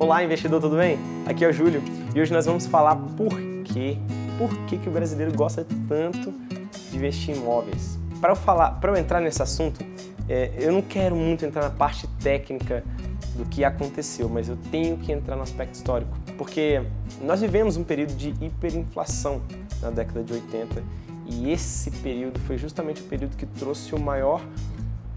Olá, investidor, tudo bem? Aqui é o Júlio e hoje nós vamos falar por quê, por que, que o brasileiro gosta tanto de investir em imóveis. Para eu falar, para eu entrar nesse assunto, é, eu não quero muito entrar na parte técnica do que aconteceu, mas eu tenho que entrar no aspecto histórico, porque nós vivemos um período de hiperinflação na década de 80 e esse período foi justamente o período que trouxe o maior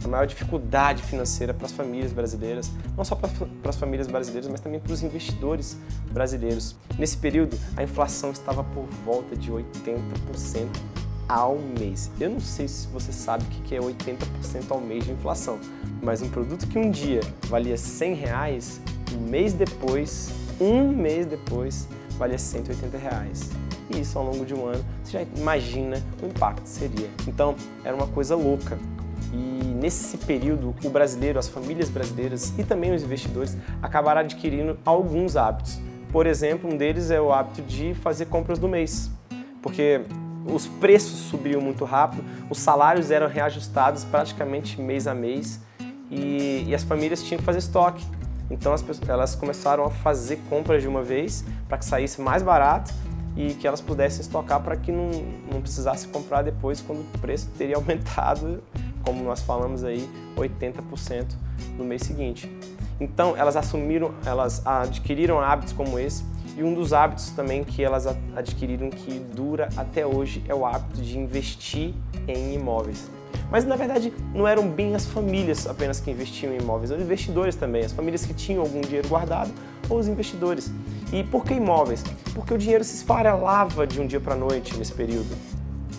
a maior dificuldade financeira para as famílias brasileiras, não só para as famílias brasileiras, mas também para os investidores brasileiros. Nesse período, a inflação estava por volta de 80% ao mês. Eu não sei se você sabe o que é 80% ao mês de inflação, mas um produto que um dia valia 100 reais, um mês depois, um mês depois, valia 180 reais. E isso ao longo de um ano, você já imagina o impacto que seria. Então, era uma coisa louca. E nesse período, o brasileiro, as famílias brasileiras e também os investidores acabaram adquirindo alguns hábitos. Por exemplo, um deles é o hábito de fazer compras do mês, porque os preços subiam muito rápido, os salários eram reajustados praticamente mês a mês e, e as famílias tinham que fazer estoque. Então as elas começaram a fazer compras de uma vez para que saísse mais barato e que elas pudessem estocar para que não, não precisasse comprar depois quando o preço teria aumentado como nós falamos aí, 80% no mês seguinte. Então, elas assumiram, elas adquiriram hábitos como esse, e um dos hábitos também que elas adquiriram que dura até hoje é o hábito de investir em imóveis. Mas na verdade não eram bem as famílias apenas que investiam em imóveis, eram investidores também, as famílias que tinham algum dinheiro guardado ou os investidores. E por que imóveis? Porque o dinheiro se esfarelava de um dia para a noite nesse período.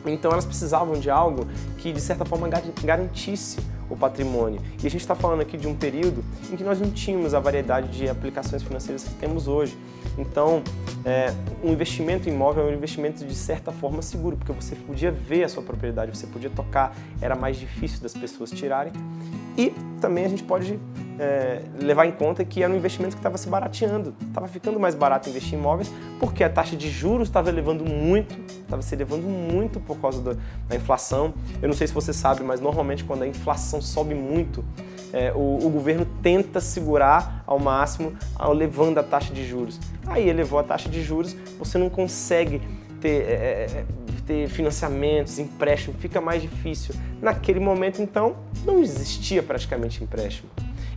Então elas precisavam de algo que de certa forma garantisse o patrimônio. E a gente está falando aqui de um período em que nós não tínhamos a variedade de aplicações financeiras que temos hoje. Então, é, um investimento imóvel é um investimento de certa forma seguro, porque você podia ver a sua propriedade, você podia tocar, era mais difícil das pessoas tirarem. E também a gente pode é, levar em conta que era um investimento que estava se barateando, estava ficando mais barato investir em imóveis, porque a taxa de juros estava elevando muito, estava se elevando muito por causa da, da, inflação. Eu não sei se você sabe, mas normalmente quando a inflação sobe muito, é, o, o, governo tenta segurar ao máximo, ao, levando a taxa de juros. Aí elevou a taxa de juros, você não consegue ter, é, é ter financiamentos, empréstimo, fica mais difícil. Naquele momento, então, não existia praticamente empréstimo.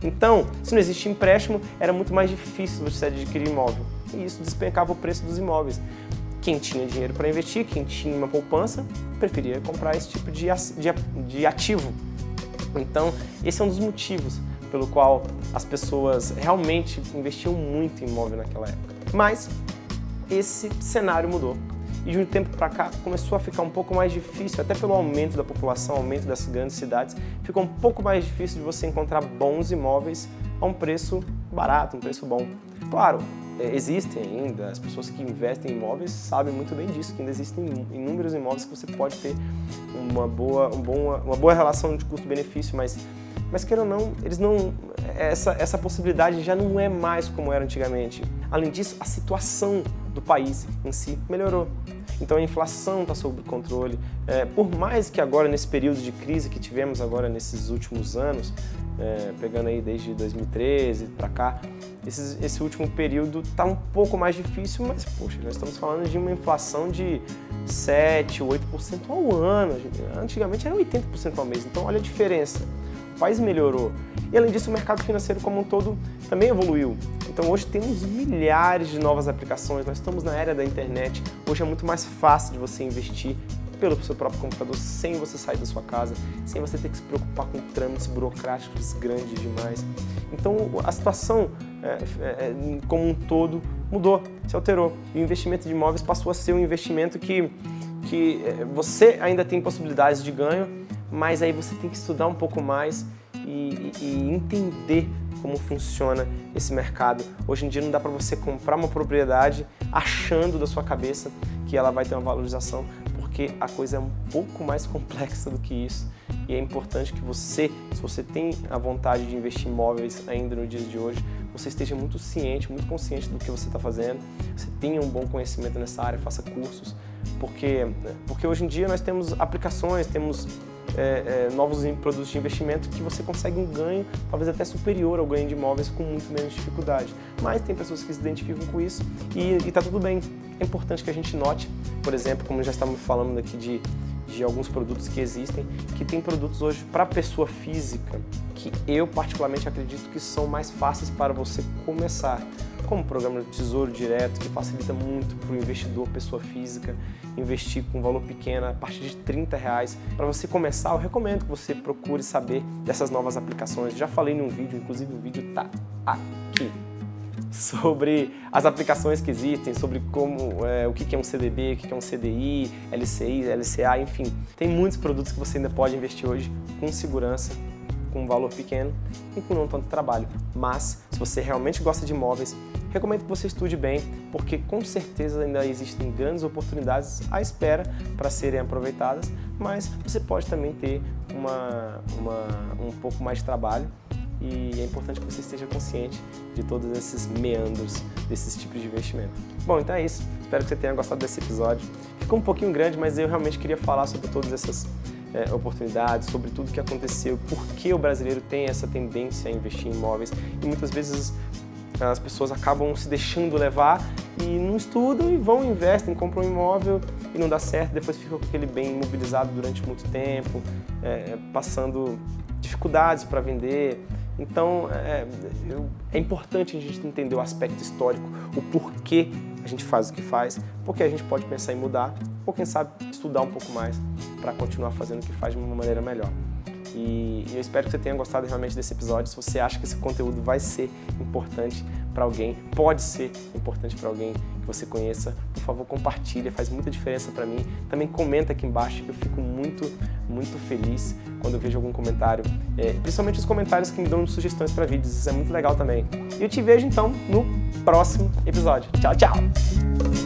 Então, se não existia empréstimo, era muito mais difícil você adquirir imóvel. E isso despencava o preço dos imóveis. Quem tinha dinheiro para investir, quem tinha uma poupança, preferia comprar esse tipo de, de ativo. Então, esse é um dos motivos pelo qual as pessoas realmente investiam muito em imóvel naquela época. Mas esse cenário mudou e de um tempo para cá começou a ficar um pouco mais difícil, até pelo aumento da população, aumento das grandes cidades, ficou um pouco mais difícil de você encontrar bons imóveis a um preço barato, um preço bom. Claro, é, existem ainda, as pessoas que investem em imóveis sabem muito bem disso, que ainda existem inúmeros imóveis que você pode ter uma boa, um bom, uma boa relação de custo-benefício, mas, mas queira ou não, eles não, essa, essa possibilidade já não é mais como era antigamente. Além disso, a situação do país em si melhorou. Então a inflação está sob controle. É, por mais que agora, nesse período de crise que tivemos agora nesses últimos anos, é, pegando aí desde 2013 para cá, esse, esse, último período está um pouco mais difícil, mas poxa, nós estamos falando de uma inflação de 7, 8% ao ano. Antigamente era 80% ao mês, então olha a diferença. País melhorou. E além disso, o mercado financeiro como um todo também evoluiu. Então hoje temos milhares de novas aplicações, nós estamos na era da internet. Hoje é muito mais fácil de você investir pelo seu próprio computador, sem você sair da sua casa, sem você ter que se preocupar com trâmites burocráticos grandes demais. Então a situação é, é, é como um todo mudou, se alterou. E o investimento de imóveis passou a ser um investimento que, que é, você ainda tem possibilidades de ganho, mas aí você tem que estudar um pouco mais e, e entender como funciona esse mercado. Hoje em dia não dá para você comprar uma propriedade achando da sua cabeça que ela vai ter uma valorização, porque a coisa é um pouco mais complexa do que isso. E é importante que você, se você tem a vontade de investir em imóveis ainda no dia de hoje, você esteja muito ciente, muito consciente do que você está fazendo, você tenha um bom conhecimento nessa área, faça cursos, porque, porque hoje em dia nós temos aplicações, temos é, é, novos produtos de investimento que você consegue um ganho, talvez até superior ao ganho de imóveis com muito menos dificuldade. Mas tem pessoas que se identificam com isso e está tudo bem. É importante que a gente note, por exemplo, como já estávamos falando aqui de de alguns produtos que existem, que tem produtos hoje para pessoa física, que eu particularmente acredito que são mais fáceis para você começar, como o programa de Tesouro Direto, que facilita muito para o investidor, pessoa física, investir com valor pequeno, a partir de 30 reais. Para você começar, eu recomendo que você procure saber dessas novas aplicações. Já falei num vídeo, inclusive o vídeo está aqui sobre as aplicações que existem, sobre como é, o que é um CDB, o que é um CDI, LCI, LCA, enfim. Tem muitos produtos que você ainda pode investir hoje com segurança, com um valor pequeno e com não tanto trabalho. Mas, se você realmente gosta de imóveis, recomendo que você estude bem, porque com certeza ainda existem grandes oportunidades à espera para serem aproveitadas, mas você pode também ter uma, uma, um pouco mais de trabalho e é importante que você esteja consciente de todos esses meandros desses tipos de investimento. Bom, então é isso. Espero que você tenha gostado desse episódio. Ficou um pouquinho grande, mas eu realmente queria falar sobre todas essas é, oportunidades, sobre tudo que aconteceu, por que o brasileiro tem essa tendência a investir em imóveis e muitas vezes as pessoas acabam se deixando levar e não estudam e vão, investem, compram um imóvel e não dá certo, depois ficam com aquele bem imobilizado durante muito tempo, é, passando dificuldades para vender, então, é, é, importante a gente entender o aspecto histórico, o porquê a gente faz o que faz, porque a gente pode pensar em mudar, ou quem sabe estudar um pouco mais para continuar fazendo o que faz de uma maneira melhor. E, eu espero que você tenha gostado realmente desse episódio. Se você acha que esse conteúdo vai ser importante para alguém, pode ser importante para alguém que você conheça, por favor, compartilhe, faz muita diferença para mim. Também comenta aqui embaixo, eu fico muito, muito feliz quando eu vejo algum comentário, é, principalmente os comentários que me dão sugestões para vídeos, isso é muito legal também. E eu te vejo então no próximo episódio. Tchau, tchau!